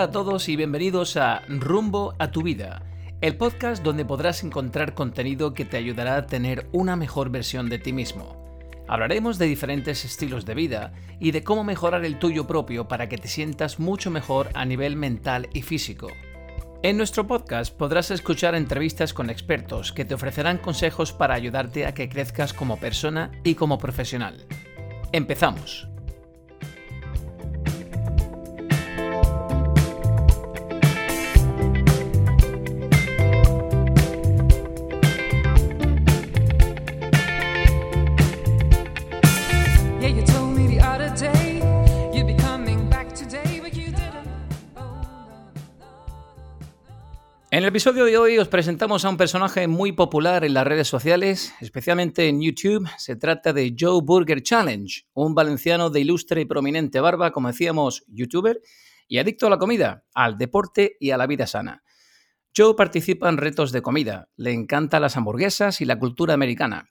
Hola a todos y bienvenidos a Rumbo a tu vida, el podcast donde podrás encontrar contenido que te ayudará a tener una mejor versión de ti mismo. Hablaremos de diferentes estilos de vida y de cómo mejorar el tuyo propio para que te sientas mucho mejor a nivel mental y físico. En nuestro podcast podrás escuchar entrevistas con expertos que te ofrecerán consejos para ayudarte a que crezcas como persona y como profesional. Empezamos. En el episodio de hoy os presentamos a un personaje muy popular en las redes sociales, especialmente en YouTube. Se trata de Joe Burger Challenge, un valenciano de ilustre y prominente barba, como decíamos, youtuber y adicto a la comida, al deporte y a la vida sana. Joe participa en retos de comida, le encantan las hamburguesas y la cultura americana.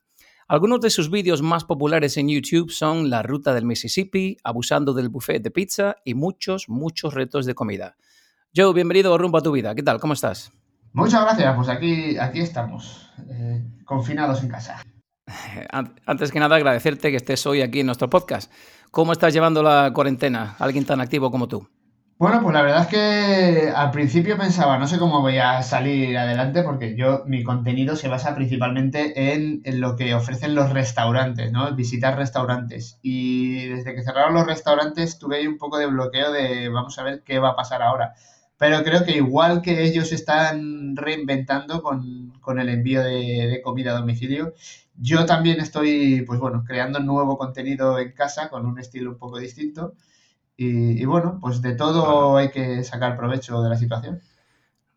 Algunos de sus vídeos más populares en YouTube son la ruta del Mississippi, abusando del buffet de pizza y muchos, muchos retos de comida. Joe, bienvenido a Rumbo a tu Vida. ¿Qué tal? ¿Cómo estás? Muchas gracias. Pues aquí, aquí estamos, eh, confinados en casa. Antes que nada, agradecerte que estés hoy aquí en nuestro podcast. ¿Cómo estás llevando la cuarentena? Alguien tan activo como tú. Bueno, pues la verdad es que al principio pensaba, no sé cómo voy a salir adelante porque yo, mi contenido se basa principalmente en, en, lo que ofrecen los restaurantes, ¿no? Visitar restaurantes. Y desde que cerraron los restaurantes tuve ahí un poco de bloqueo de vamos a ver qué va a pasar ahora pero creo que igual que ellos están reinventando con, el envío de, comida a domicilio, yo también estoy, pues bueno, creando nuevo contenido en casa con un estilo un poco distinto. Y, bueno, pues de todo hay que sacar provecho de la situación.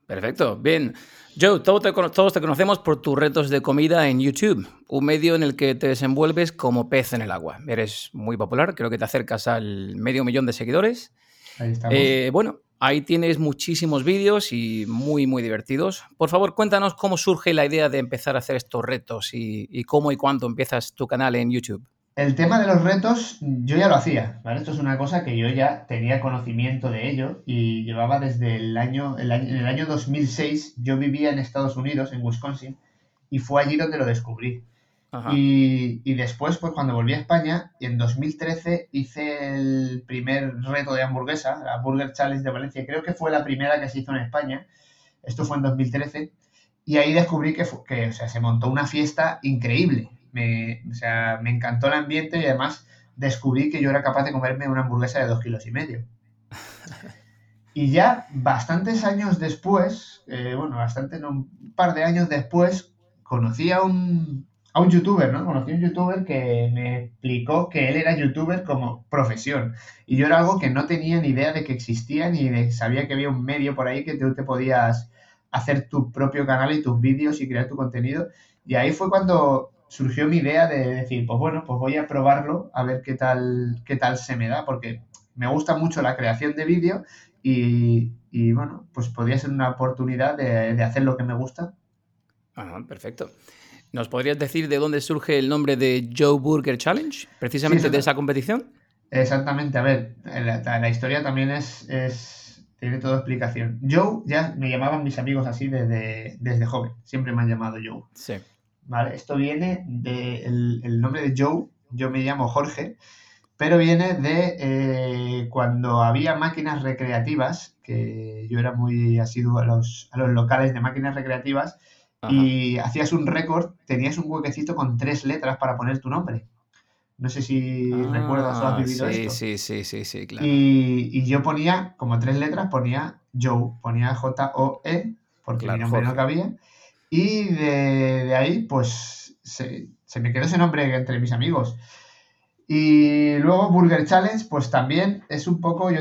Perfecto, bien. Joe, todos te, todos te conocemos por tus retos de comida en YouTube, un medio en el que te desenvuelves como pez en el agua. Eres muy popular, creo que te acercas al medio millón de seguidores. Ahí estamos. Eh, bueno, Ahí tienes muchísimos vídeos y muy, muy divertidos. Por favor, cuéntanos cómo surge la idea de empezar a hacer estos retos y, cómo y cuándo empiezas tu canal en YouTube. El tema de los retos yo ya lo hacía. Esto es una cosa que yo ya tenía conocimiento de ello y llevaba desde el año, el año, en el año 2006, yo vivía en Estados Unidos, en Wisconsin, y fue allí donde lo descubrí. Y, después, pues cuando volví a España, y en 2013 hice el primer reto de hamburguesa, la Burger Challenge de Valencia. Creo que fue la primera que se hizo en España. Esto fue en 2013. Y ahí descubrí que, que o sea, se montó una fiesta increíble. Me, o sea, me encantó el ambiente y además descubrí que yo era capaz de comerme una hamburguesa de dos kilos y medio. Y ya bastantes años después, eh, bueno, bastante, no, un par de años después, conocí a un, a un youtuber, ¿no? Conocí a un youtuber que me explicó que él era youtuber como profesión. Y yo era algo que no tenía ni idea de que existía, ni de, sabía que había un medio por ahí que tú te podías hacer tu propio canal y tus vídeos y crear tu contenido. Y ahí fue cuando surgió mi idea de decir, pues bueno, pues voy a probarlo, a ver qué tal, qué tal se me da, porque me gusta mucho la creación de vídeo y, y, bueno, pues podría ser una oportunidad de, de hacer lo que me gusta. Ajá, perfecto. ¿Nos podrías decir de dónde surge el nombre de Joe Burger Challenge? Precisamente de esa competición. Exactamente, a ver, la, historia también es, tiene toda explicación. Joe, ya me llamaban mis amigos así desde, desde joven, siempre me han llamado Joe. Sí. Vale, esto viene del el nombre de Joe, yo me llamo Jorge, pero viene de eh, cuando había máquinas recreativas, que yo era muy asiduo a los, a los locales de máquinas recreativas, y hacías un récord, tenías un huequecito con tres letras para poner tu nombre. No sé si recuerdas o has ah, vivido sí, esto. Sí, sí, sí, sí, claro. Y, yo ponía, como tres letras, ponía Joe, ponía J-O-E, porque mi nombre no cabía. Y de, ahí, pues, se, me quedó ese nombre entre mis amigos. Y luego Burger Challenge, pues también es un poco, yo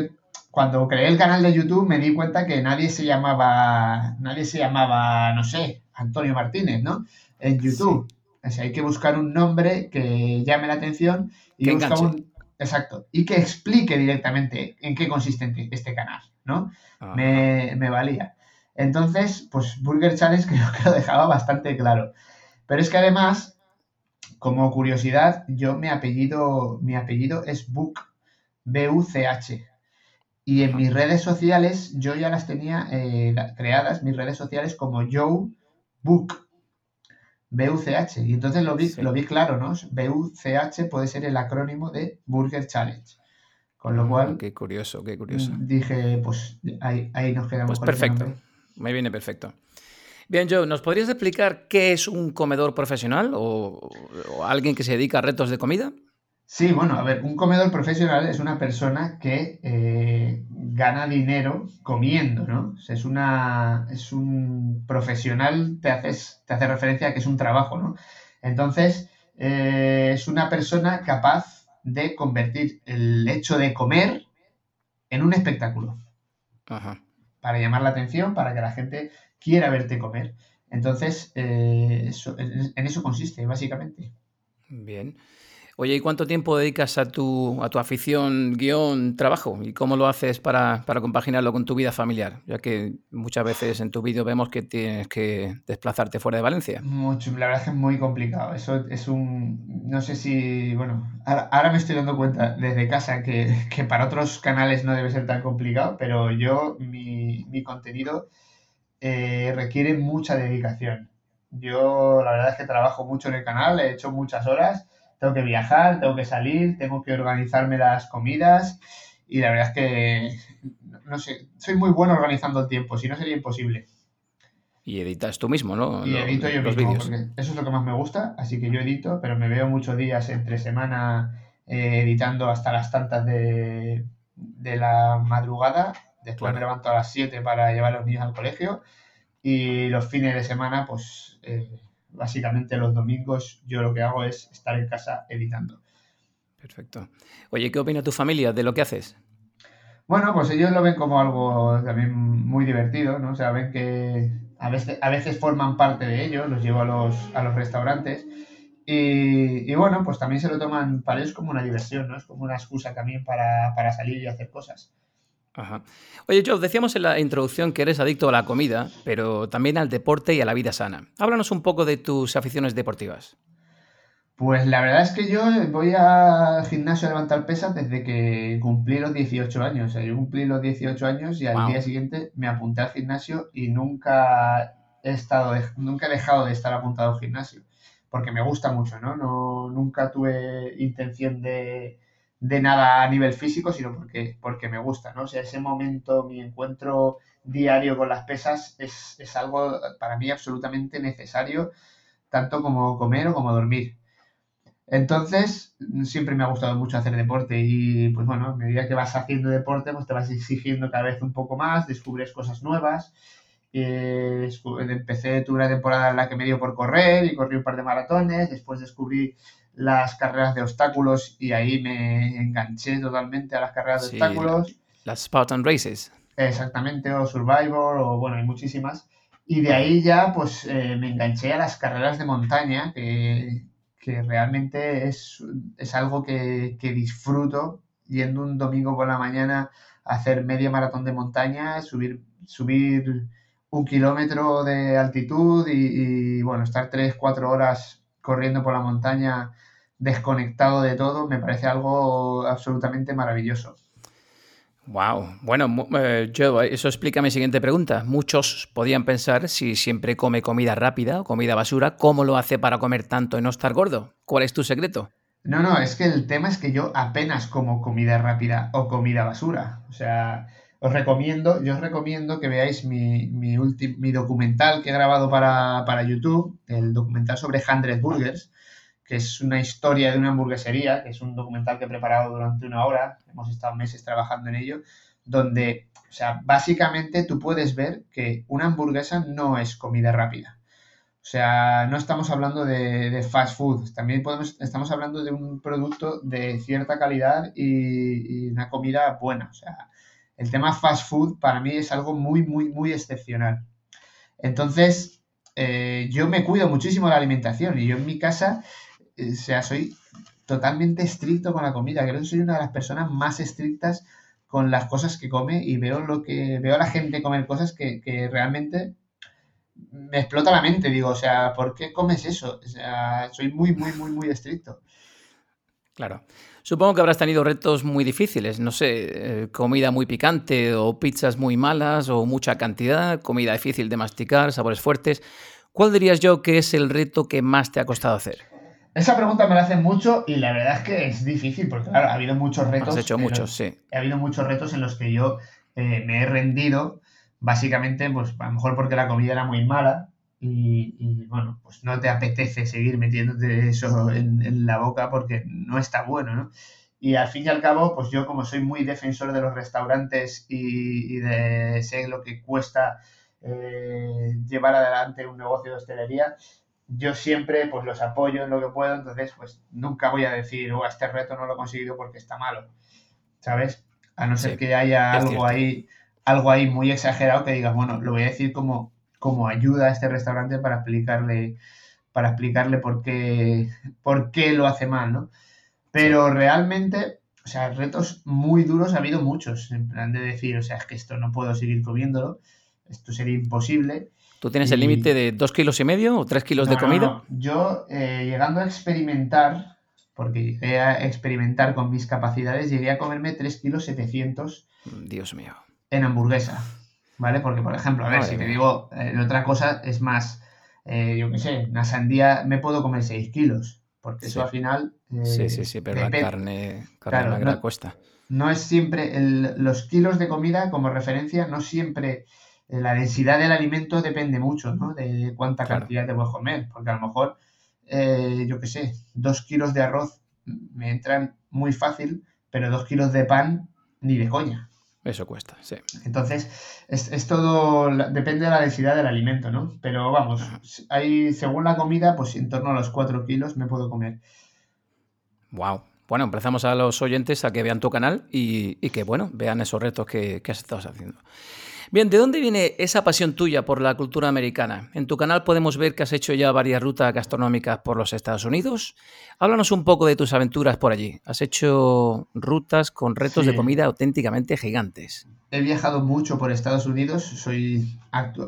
cuando creé el canal de YouTube me di cuenta que nadie se llamaba, nadie se llamaba, no sé, Antonio Martínez, ¿no? En YouTube. O sea, hay que buscar un nombre que llame la atención y buscar un. Exacto. Y que explique directamente en qué consiste este canal, ¿no? Me, valía. Entonces, pues Burger Challenge creo que lo dejaba bastante claro. Pero es que además, como curiosidad, yo mi apellido, mi apellido es Buch, B-U-C-H. Y en mis redes sociales yo ya las tenía eh, creadas, mis redes sociales como Joe Book. BUCH. Y entonces lo vi, lo vi claro, ¿no? BUCH puede ser el acrónimo de Burger Challenge. Con lo ah, cual. Qué curioso, qué curioso. Dije, pues ahí, nos quedamos. Pues perfecto. Me viene perfecto. Bien, Joe, ¿nos podrías explicar qué es un comedor profesional o, alguien que se dedica a retos de comida? Sí, bueno, a ver, un comedor profesional es una persona que eh, gana dinero comiendo, ¿no? es, una, es un profesional, te, haces, te hace referencia a que es un trabajo, ¿no? Entonces, eh, es una persona capaz de convertir el hecho de comer en un espectáculo. Ajá. Para llamar la atención, para que la gente quiera verte comer. Entonces, eh, en eso consiste, básicamente. Bien. Oye, ¿y cuánto tiempo dedicas a tu, a tu afición, guion, trabajo? ¿Y cómo lo haces para, compaginarlo con tu vida familiar? Ya que muchas veces en tu vídeo vemos que tienes que desplazarte fuera de Valencia. Mucho, la verdad es que es muy complicado. Eso es un... No sé si... Bueno, ahora, me estoy dando cuenta desde casa que, para otros canales no debe ser tan complicado, pero yo, mi, mi contenido eh, requiere mucha dedicación. Yo la verdad es que trabajo mucho en el canal, he hecho muchas horas tengo que viajar, tengo que salir, tengo que organizarme las comidas y la verdad es que, no sé, soy muy bueno organizando el tiempo, si no sería imposible. Y editas tú mismo, ¿no? Y edito yo mismo, porque eso es lo que más me gusta, así que yo edito, pero me veo muchos días entre semana eh, editando hasta las tantas de, la madrugada, después me levanto a las 7 para llevar a los niños al colegio y los fines de semana, pues... Eh, básicamente los domingos yo lo que hago es estar en casa editando. Perfecto. Oye, ¿qué opina tu familia de lo que haces? Bueno, pues ellos lo ven como algo también muy divertido, ¿no? O sea, ven que a veces, a veces forman parte de ello, los llevo a los, a los restaurantes y, bueno, pues también se lo toman para ellos como una diversión, ¿no? Es como una excusa también para, para salir y hacer cosas. Ajá. Oye, Joe, decíamos en la introducción que eres adicto a la comida, pero también al deporte y a la vida sana. Háblanos un poco de tus aficiones deportivas. Pues la verdad es que yo voy al gimnasio a levantar pesas desde que cumplí los 18 años. O sea, yo cumplí los 18 años y al día siguiente me apunté al gimnasio y nunca he estado, nunca he dejado de estar apuntado al gimnasio. Porque me gusta mucho, ¿no? no nunca tuve intención de, de nada a nivel físico, sino porque, porque me gusta, ¿no? O sea, ese momento, mi encuentro diario con las pesas es, algo para mí absolutamente necesario, tanto como comer o como dormir. Entonces, siempre me ha gustado mucho hacer deporte y, pues bueno, a medida que vas haciendo deporte, pues te vas exigiendo cada vez un poco más, descubres cosas nuevas. Eh, empecé, tuve una temporada en la que me dio por correr y corrí un par de maratones, después descubrí las carreras de obstáculos y ahí me enganché totalmente a las carreras de obstáculos. Las Spartan Races. Exactamente, o Survivor, o bueno, hay muchísimas. Y de ahí ya pues eh, me enganché a las carreras de montaña, que, realmente es, algo que, que, disfruto yendo un domingo por la mañana a hacer media maratón de montaña, subir, subir un kilómetro de altitud y, y bueno, estar tres, cuatro horas corriendo por la montaña desconectado de todo, me parece algo absolutamente maravilloso. Wow. Bueno, eh, eso explica mi siguiente pregunta. Muchos podían pensar si siempre come comida rápida o comida basura, ¿cómo lo hace para comer tanto y no estar gordo? ¿Cuál es tu secreto? No, no, es que el tema es que yo apenas como comida rápida o comida basura. O sea, os recomiendo, yo os recomiendo que veáis mi, mi, mi documental que he grabado para, para, YouTube, el documental sobre 100 Burgers, que es una historia de una hamburguesería, que es un documental que he preparado durante una hora, hemos estado meses trabajando en ello, donde, o sea, básicamente tú puedes ver que una hamburguesa no es comida rápida. O sea, no estamos hablando de, de fast food, también podemos, estamos hablando de un producto de cierta calidad y, y una comida buena. O sea, el tema fast food para mí es algo muy, muy, muy excepcional. Entonces, eh, yo me cuido muchísimo de la alimentación y yo en mi casa, eh, o sea, soy totalmente estricto con la comida. Creo que soy una de las personas más estrictas con las cosas que come y veo lo que veo a la gente comer cosas que, que realmente me explota la mente. Digo, o sea, ¿por qué comes eso? O sea, soy muy, muy, muy, muy estricto. Claro. Supongo que habrás tenido retos muy difíciles, no sé, eh, comida muy picante o pizzas muy malas o mucha cantidad, comida difícil de masticar, sabores fuertes. ¿Cuál dirías yo que es el reto que más te ha costado hacer? Esa pregunta me la hacen mucho y la verdad es que es difícil porque, claro, ha habido muchos retos. Has hecho muchos, sí. Ha habido muchos retos en los que yo eh, me he rendido, básicamente, pues a lo mejor porque la comida era muy mala y, bueno, pues no te apetece seguir metiéndote eso en, la boca porque no está bueno, ¿no? Y al fin y al cabo, pues yo como soy muy defensor de los restaurantes y, de sé lo que cuesta eh, llevar adelante un negocio de hostelería, yo siempre pues los apoyo en lo que puedo, entonces pues nunca voy a decir, oh, este reto no lo he conseguido porque está malo, ¿sabes? A no ser que haya algo ahí, algo ahí muy exagerado que diga, bueno, lo voy a decir como como ayuda a este restaurante para explicarle, para explicarle por qué, por qué lo hace mal, ¿no? Pero realmente, o sea, retos muy duros ha habido muchos, en plan de decir, o sea, es que esto no puedo seguir comiéndolo, esto sería imposible. ¿Tú tienes el límite de dos kilos y medio o tres kilos de comida? Yo, eh, llegando a experimentar, porque llegué a experimentar con mis capacidades, llegué a comerme 3 kilos 700 Dios mío. en hamburguesa. ¿Vale? Porque, por ejemplo, a ver, si te digo eh, otra cosa, es más, eh, yo qué sé, una sandía me puedo comer 6 kilos, porque eso al final... Eh, sí, sí, sí, pero la carne, carne no, cuesta. No es siempre, los kilos de comida como referencia, no siempre la densidad del alimento depende mucho, ¿no? De cuánta cantidad te puedes comer, porque a lo mejor, yo qué sé, dos kilos de arroz me entran muy fácil, pero dos kilos de pan ni de coña. Eso cuesta, sí. Entonces, es, todo, depende de la densidad del alimento, ¿no? Pero vamos, hay, según la comida, pues en torno a los 4 kilos me puedo comer. Wow. Bueno, empezamos a los oyentes a que vean tu canal y, que, bueno, vean esos retos que, que has estado haciendo. Bien, ¿de dónde viene esa pasión tuya por la cultura americana? En tu canal podemos ver que has hecho ya varias rutas gastronómicas por los Estados Unidos. Háblanos un poco de tus aventuras por allí. Has hecho rutas con retos de comida auténticamente gigantes. He viajado mucho por Estados Unidos, soy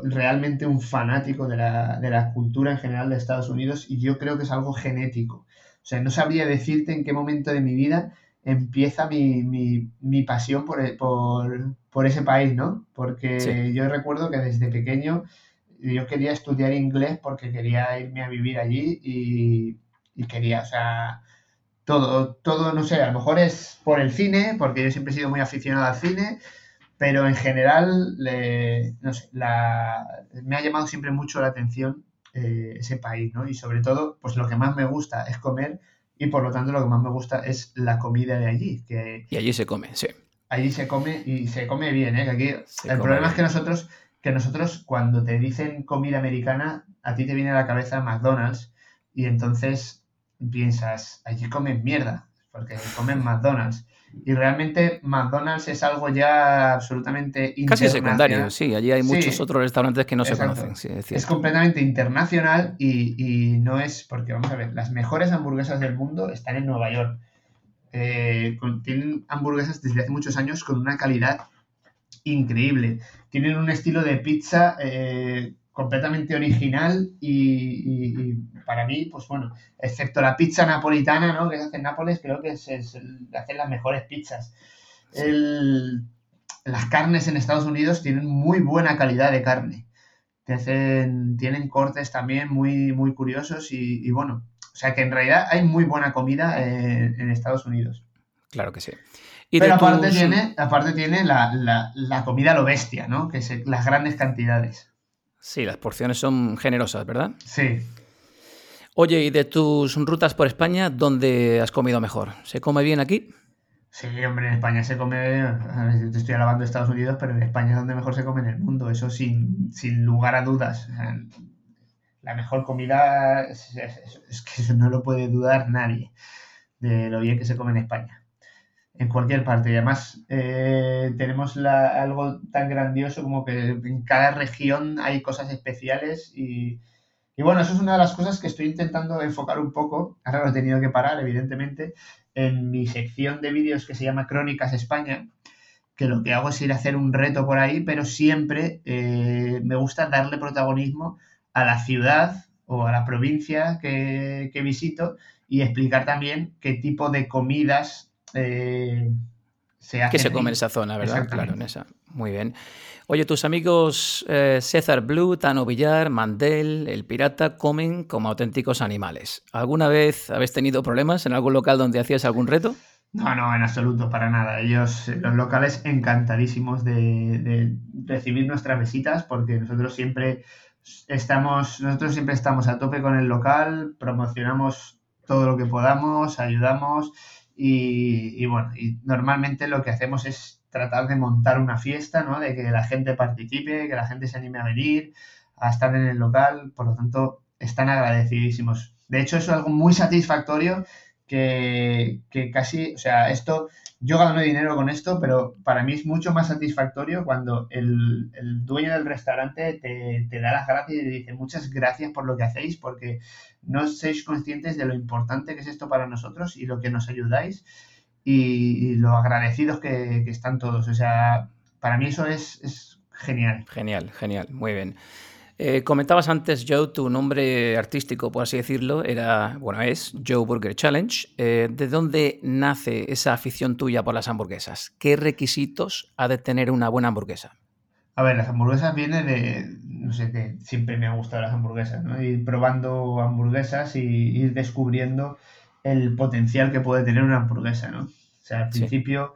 realmente un fanático de la, de la cultura en general de Estados Unidos y yo creo que es algo genético. O sea, no sabría decirte en qué momento de mi vida empieza mi, mi, mi pasión por, por, por, ese país, ¿no? Porque yo recuerdo que desde pequeño yo quería estudiar inglés porque quería irme a vivir allí y, y, quería, o sea, todo, todo, no sé, a lo mejor es por el cine, porque yo siempre he sido muy aficionado al cine, pero en general, no sé, la, me ha llamado siempre mucho la atención eh, ese país, ¿no? Y sobre todo, pues lo que más me gusta es comer y por lo tanto lo que más me gusta es la comida de allí. Que y allí se come, sí. Allí se come y se come bien, ¿eh? aquí el problema es que nosotros, que nosotros cuando te dicen comida americana, a ti te viene a la cabeza McDonald's y entonces piensas, allí comen mierda, porque comen McDonald's. Y realmente McDonald's es algo ya absolutamente Casi secundario, sí. Allí hay muchos otros restaurantes que no se conocen. es, completamente internacional y, no es porque, vamos a ver, las mejores hamburguesas del mundo están en Nueva York. Eh, tienen hamburguesas desde hace muchos años con una calidad increíble. Tienen un estilo de pizza eh, completamente original y, para mí, pues bueno, excepto la pizza napolitana, ¿no? Que se hace en Nápoles, creo que se hacen las mejores pizzas. las carnes en Estados Unidos tienen muy buena calidad de carne. Te hacen, tienen cortes también muy, muy curiosos y, bueno, o sea que en realidad hay muy buena comida en, Estados Unidos. Claro que sí. Pero aparte, tiene, aparte tiene la, la, la comida a lo bestia, ¿no? Que es las grandes cantidades. Sí, las porciones son generosas, ¿verdad? Sí. Oye, y de tus rutas por España, ¿dónde has comido mejor? ¿Se come bien aquí? Sí, hombre, en España se come, te estoy alabando de Estados Unidos, pero en España es donde mejor se come en el mundo, eso sin, lugar a dudas. La mejor comida es, es que no lo puede dudar nadie de lo bien que se come en España en cualquier parte. Y además eh, tenemos algo tan grandioso como que en cada región hay cosas especiales y, bueno, eso es una de las cosas que estoy intentando enfocar un poco, ahora lo he tenido que parar, evidentemente, en mi sección de vídeos que se llama Crónicas España, que lo que hago es ir a hacer un reto por ahí, pero siempre eh, me gusta darle protagonismo a la ciudad o a la provincia que, que visito y explicar también qué tipo de comidas eh, se hacen. Que se come en esa zona, ¿verdad? Claro, en esa. Muy bien. Oye, tus amigos eh, César Blue, Tano Villar, Mandel, El Pirata comen como auténticos animales. ¿Alguna vez habéis tenido problemas en algún local donde hacías algún reto? No, no, en absoluto, para nada. Ellos, los locales, encantadísimos de, recibir nuestras visitas porque nosotros siempre estamos, nosotros siempre estamos a tope con el local, promocionamos todo lo que podamos, ayudamos y, bueno, y normalmente lo que hacemos es tratar de montar una fiesta, ¿no? De que la gente participe, que la gente se anime a venir, a estar en el local, por lo tanto, están agradecidísimos. De hecho, eso es algo muy satisfactorio que, casi, o sea, esto, yo gano dinero con esto, pero para mí es mucho más satisfactorio cuando el, dueño del restaurante te, da las gracias y te dice muchas gracias por lo que hacéis, porque no sois conscientes de lo importante que es esto para nosotros y lo que nos ayudáis y, lo agradecidos que, están todos. O sea, para mí eso es, genial. Genial, genial, muy bien. Eh, comentabas antes, Joe, tu nombre artístico, por así decirlo, era, bueno, es Joe Burger Challenge. Eh, ¿De dónde nace esa afición tuya por las hamburguesas? ¿Qué requisitos ha de tener una buena hamburguesa? A ver, las hamburguesas vienen de, no sé, que siempre me han gustado las hamburguesas, ¿no? Ir probando hamburguesas y ir descubriendo el potencial que puede tener una hamburguesa, ¿no? O sea, al principio,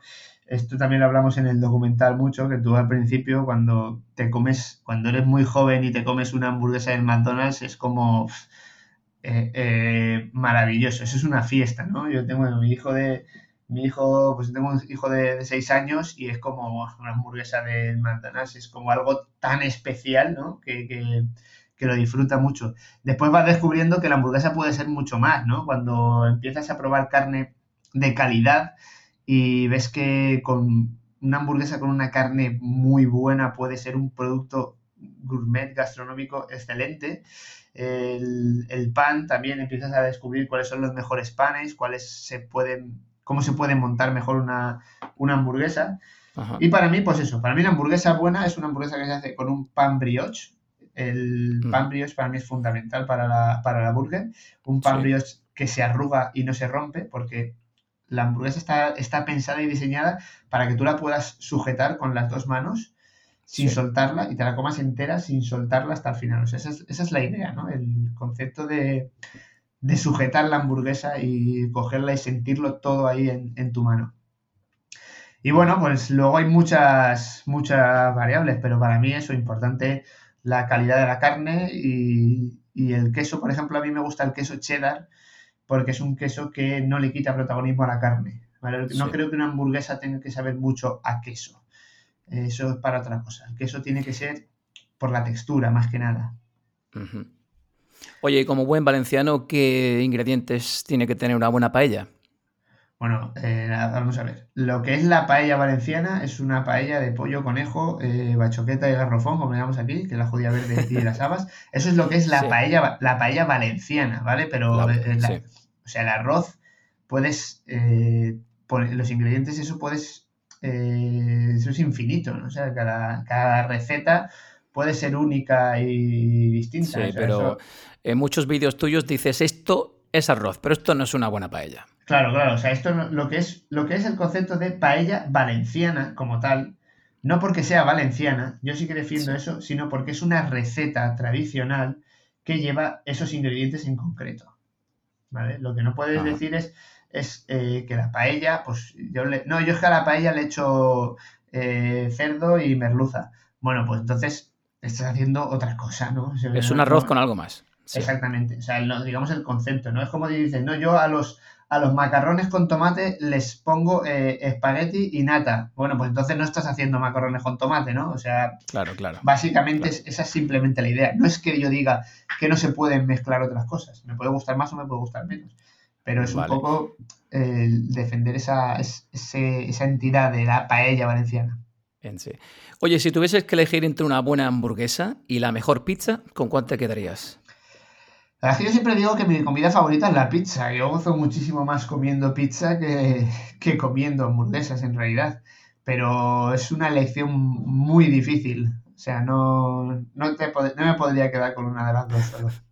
esto también lo hablamos en el documental mucho, que tú al principio cuando te comes, cuando eres muy joven y te comes una hamburguesa en McDonald's es como eh, eh, maravilloso, eso es una fiesta, ¿no? Yo tengo mi hijo de, mi hijo, pues tengo un hijo de, seis años y es como una hamburguesa de McDonald's, es como algo tan especial, ¿no? Que, que, que lo disfruta mucho. Después vas descubriendo que la hamburguesa puede ser mucho más, ¿no? Cuando empiezas a probar carne de calidad y ves que con una hamburguesa con una carne muy buena puede ser un producto gourmet gastronómico excelente. El, pan también empiezas a descubrir cuáles son los mejores panes, cuáles se pueden, cómo se puede montar mejor una, hamburguesa. Y para mí, pues eso, para mí una hamburguesa buena es una hamburguesa que se hace con un pan brioche, el mm. pan brioche para mí es fundamental para la, para la burger. Un pan brioche que se arruga y no se rompe, porque la hamburguesa está, está pensada y diseñada para que tú la puedas sujetar con las dos manos sin soltarla y te la comas entera sin soltarla hasta el final. O sea, esa es, la idea, ¿no? El concepto de, sujetar la hamburguesa y cogerla y sentirlo todo ahí en, en, tu mano. Y bueno, pues luego hay muchas, muchas variables, pero para mí eso es importante la calidad de la carne y, el queso, por ejemplo, a mí me gusta el queso cheddar porque es un queso que no le quita protagonismo a la carne. No creo que una hamburguesa tenga que saber mucho a queso. Eso es para otra cosa. El queso tiene que ser por la textura, más que nada. Oye, como buen valenciano, ¿qué ingredientes tiene que tener una buena paella? Bueno, eh, vamos a ver. Lo que es la paella valenciana es una paella de pollo, conejo, eh, bachoqueta y garrofón, como llamamos aquí, que es la judía verde y las habas. Eso es lo que es la paella, la paella valenciana, ¿vale? Pero, eh, o sea, el arroz, puedes poner los ingredientes, eso puedes, eso es infinito, ¿no? O sea, cada, receta puede ser única y distinta. Sí, pero en muchos vídeos tuyos dices esto es arroz, pero esto no es una buena paella. Claro, claro. O sea, esto lo que es, lo que es el concepto de paella valenciana como tal, no porque sea valenciana, yo sí que defiendo eso, sino porque es una receta tradicional que lleva esos ingredientes en concreto. ¿Vale? Lo que no puedes decir es, es eh, que la paella, pues yo le. No, yo es que a la paella le echo eh, cerdo y merluza. Bueno, pues entonces estás haciendo otra cosa, ¿no? es un arroz con algo más. Exactamente. O sea, digamos el concepto, ¿no? Es como dices, no, yo a los a los macarrones con tomate les pongo eh, espagueti y nata. Bueno, pues entonces no estás haciendo macarrones con tomate, ¿no? O sea, claro, claro. Básicamente esa es simplemente la idea. No es que yo diga que no se pueden mezclar otras cosas. Me puede gustar más o me puede gustar menos. Pero es un poco defender esa, esa entidad de la paella valenciana. En sí. Oye, si tuvieses que elegir entre una buena hamburguesa y la mejor pizza, ¿con cuál te quedarías? La verdad yo siempre digo que mi comida favorita es la pizza. Yo gozo muchísimo más comiendo pizza que, comiendo hamburguesas en realidad. Pero es una elección muy difícil. O sea, no, no, me podría quedar con una de las dos.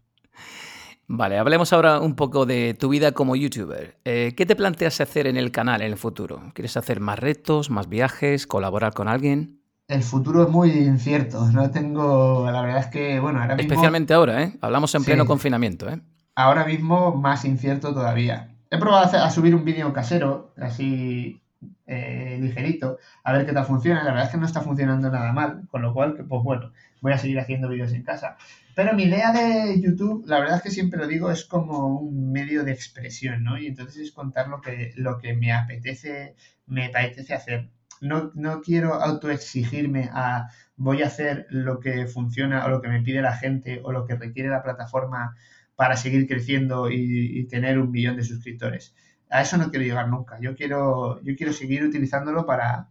Vale, hablemos ahora un poco de tu vida como youtuber. Eh, ¿Qué te planteas hacer en el canal en el futuro? ¿Quieres hacer más retos, más viajes, colaborar con alguien? El futuro es muy incierto. No tengo. La verdad es que, bueno, ahora mismo. Especialmente ahora, ¿eh? Hablamos en pleno confinamiento, ¿eh? Ahora mismo más incierto todavía. He probado a subir un vídeo casero, así eh, ligerito, a ver qué tal funciona. La verdad es que no está funcionando nada mal, con lo cual, pues bueno, voy a seguir haciendo vídeos en casa. Pero mi idea de YouTube, la verdad es que siempre lo digo, es como un medio de expresión, ¿no? Y entonces es contar lo que, lo que me apetece, me apetece hacer. No, no quiero autoexigirme a voy a hacer lo que funciona o lo que me pide la gente o lo que requiere la plataforma para seguir creciendo y, y tener un millón de suscriptores. A eso no quiero llegar nunca. Yo quiero, yo quiero seguir utilizándolo para,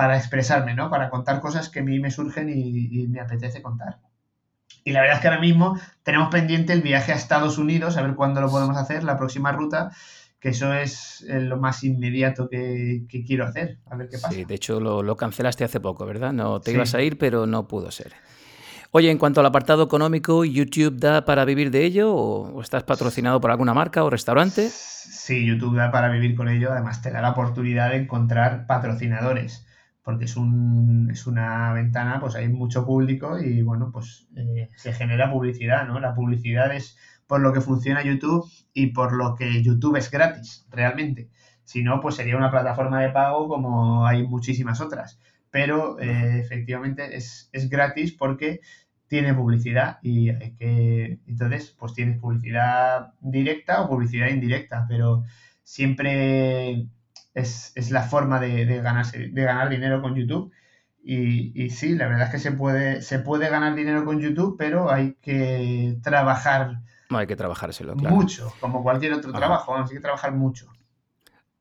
para expresarme, ¿no? Para contar cosas que a mí me surgen y, me apetece contar. Y la verdad es que ahora mismo tenemos pendiente el viaje a Estados Unidos, a ver cuándo lo podemos hacer, la próxima ruta, que eso es lo más inmediato que, quiero hacer, a ver qué pasa. Sí, de hecho lo, cancelaste hace poco, ¿verdad? No te ibas a ir, pero no pudo ser. Oye, en cuanto al apartado económico, ¿YouTube da para vivir de ello o estás patrocinado por alguna marca o restaurante? Sí, YouTube da para vivir con ello, además te da la oportunidad de encontrar patrocinadores porque es, un, es una ventana, pues hay mucho público y bueno, pues eh, se genera publicidad, ¿no? La publicidad es por lo que funciona YouTube y por lo que YouTube es gratis, realmente. Si no, pues sería una plataforma de pago como hay muchísimas otras. Pero eh, efectivamente es, es gratis porque tiene publicidad y hay que entonces pues tienes publicidad directa o publicidad indirecta pero siempre es, la forma de, ganarse, de ganar dinero con YouTube. Y, y, sí, la verdad es que se puede, se puede ganar dinero con YouTube, pero hay que trabajar. No hay que trabajárselo, claro. Mucho, como cualquier otro trabajo, hay que trabajar mucho.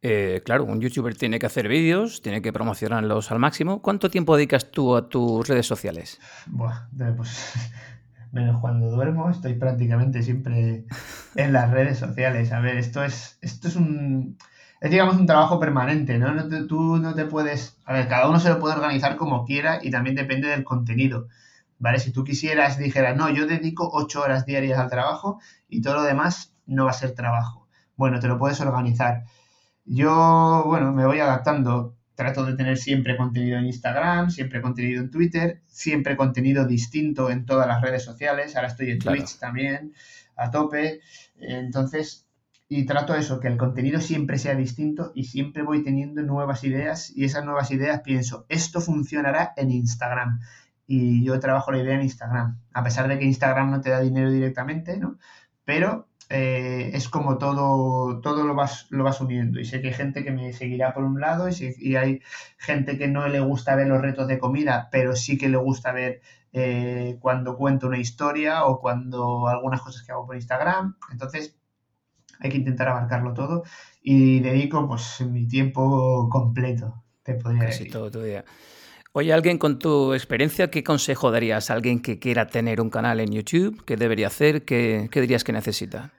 Eh, claro, un youtuber tiene que hacer vídeos, tiene que promocionarlos al máximo. ¿Cuánto tiempo dedicas tú a tus redes sociales? Buah, pues menos cuando duermo, estoy prácticamente siempre en las redes sociales. A ver, esto es, esto es un es digamos un trabajo permanente, ¿no? no tú no te puedes, a ver, cada uno se lo puede organizar como quiera y también depende del contenido, ¿vale? Si tú quisieras, dijeras, no, yo dedico ocho horas diarias al trabajo y todo lo demás no va a ser trabajo. Bueno, te lo puedes organizar. Yo, bueno, me voy adaptando. Trato de tener siempre contenido en Instagram, siempre contenido en Twitter, siempre contenido distinto en todas las redes sociales. Ahora estoy en Twitch también, a tope. Entonces, y trato eso, que el contenido siempre sea distinto y siempre voy teniendo nuevas ideas y esas nuevas ideas pienso, esto funcionará en Instagram y yo trabajo la idea en Instagram, a pesar de que Instagram no te da dinero directamente, ¿no? Pero eh, es como todo, todo lo vas, lo vas uniendo y sé que hay gente que me seguirá por un lado y, hay gente que no le gusta ver los retos de comida, pero sí que le gusta ver eh, cuando cuento una historia o cuando algunas cosas que hago por Instagram. Entonces, hay que intentar abarcarlo todo y dedico pues mi tiempo completo, te podría Casi decir. todo tu día. Oye, alguien con tu experiencia, ¿qué consejo darías a alguien que quiera tener un canal en YouTube? ¿Qué debería hacer? ¿Qué, dirías que necesita?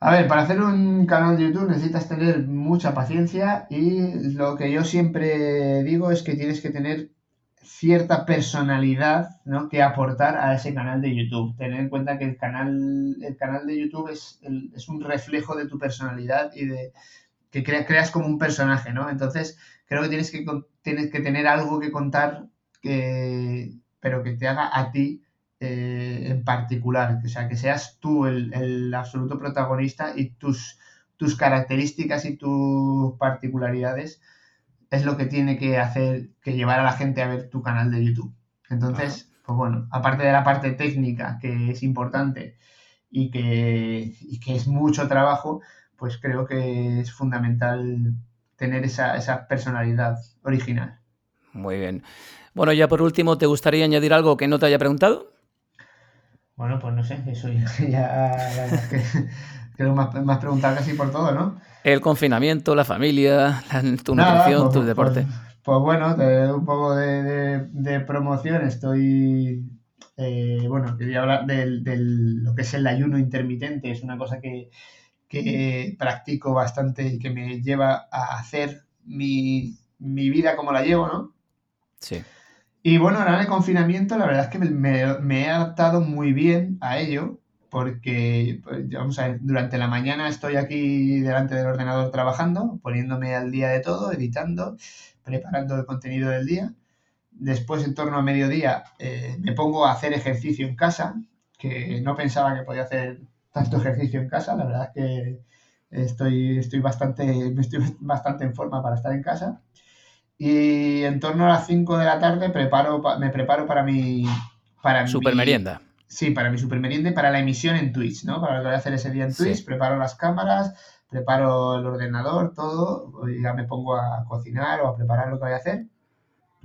A ver, para hacer un canal de YouTube necesitas tener mucha paciencia y lo que yo siempre digo es que tienes que tener cierta personalidad ¿no? que aportar a ese canal de YouTube. Tener en cuenta que el canal, el canal de YouTube es, es un reflejo de tu personalidad y de que creas como un personaje, ¿no? Entonces, creo que tienes que, tienes que tener algo que contar, que, pero que te haga a ti eh, en particular. O sea, que seas tú el, el absoluto protagonista y tus, tus características y tus particularidades es lo que tiene que hacer, que llevar a la gente a ver tu canal de YouTube. Entonces, pues bueno, aparte de la parte técnica, que es importante y que, que es mucho trabajo, pues creo que es fundamental tener esa, esa personalidad original. Muy bien. Bueno, ya por último, ¿te gustaría añadir algo que no te haya preguntado? Bueno, pues no sé, eso ya, ya creo más, más preguntar casi por todo, ¿no? El confinamiento, la familia, tu nutrición, pues, tu deporte. Pues, pues, bueno, te doy un poco de, promoción. Estoy, eh, bueno, quería hablar de lo que es el ayuno intermitente. Es una cosa que, practico bastante y que me lleva a hacer mi, vida como la llevo, ¿no? Sí. Y bueno, ahora en el confinamiento la verdad es que me, me, he adaptado muy bien a ello porque pues, vamos a ver, durante la mañana estoy aquí delante del ordenador trabajando, poniéndome al día de todo, editando, preparando el contenido del día. Después, en torno a mediodía, eh, me pongo a hacer ejercicio en casa, que no pensaba que podía hacer tanto ejercicio en casa. La verdad es que estoy, estoy, bastante, estoy bastante en forma para estar en casa. Y en torno a las 5 de la tarde preparo, me preparo para mi... Para super merienda. Sí, para mi super merienda y para la emisión en Twitch, ¿no? Para lo que voy a hacer ese día en Twitch. Preparo las cámaras, preparo el ordenador, todo. Y ya me pongo a cocinar o a preparar lo que voy a hacer.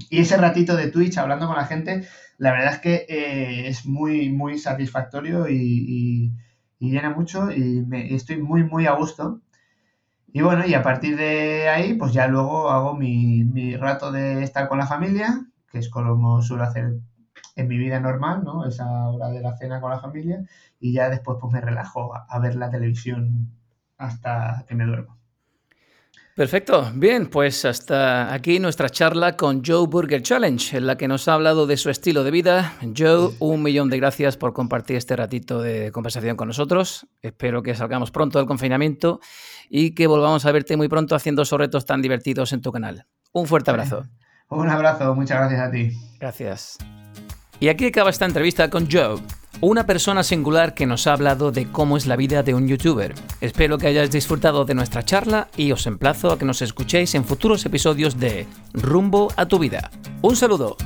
Y ese ratito de Twitch hablando con la gente, la verdad es que eh, es muy, muy satisfactorio y, llena mucho y me, estoy muy, muy a gusto. Y bueno, y a partir de ahí, pues ya luego hago mi, mi rato de estar con la familia, que es como suelo hacer en mi vida normal, ¿no? Esa hora de la cena con la familia, y ya después pues me relajo a ver la televisión hasta que me duermo. Perfecto. Bien, pues hasta aquí nuestra charla con Joe Burger Challenge, en la que nos ha hablado de su estilo de vida. Joe, un millón de gracias por compartir este ratito de conversación con nosotros. Espero que salgamos pronto del confinamiento y que volvamos a verte muy pronto haciendo esos retos tan divertidos en tu canal. Un fuerte abrazo. Un abrazo, muchas gracias a ti. Gracias. Y aquí acaba esta entrevista con Joe una persona singular que nos ha hablado de cómo es la vida de un youtuber. Espero que hayáis disfrutado de nuestra charla y os emplazo a que nos escuchéis en futuros episodios de Rumbo a tu vida. Un saludo.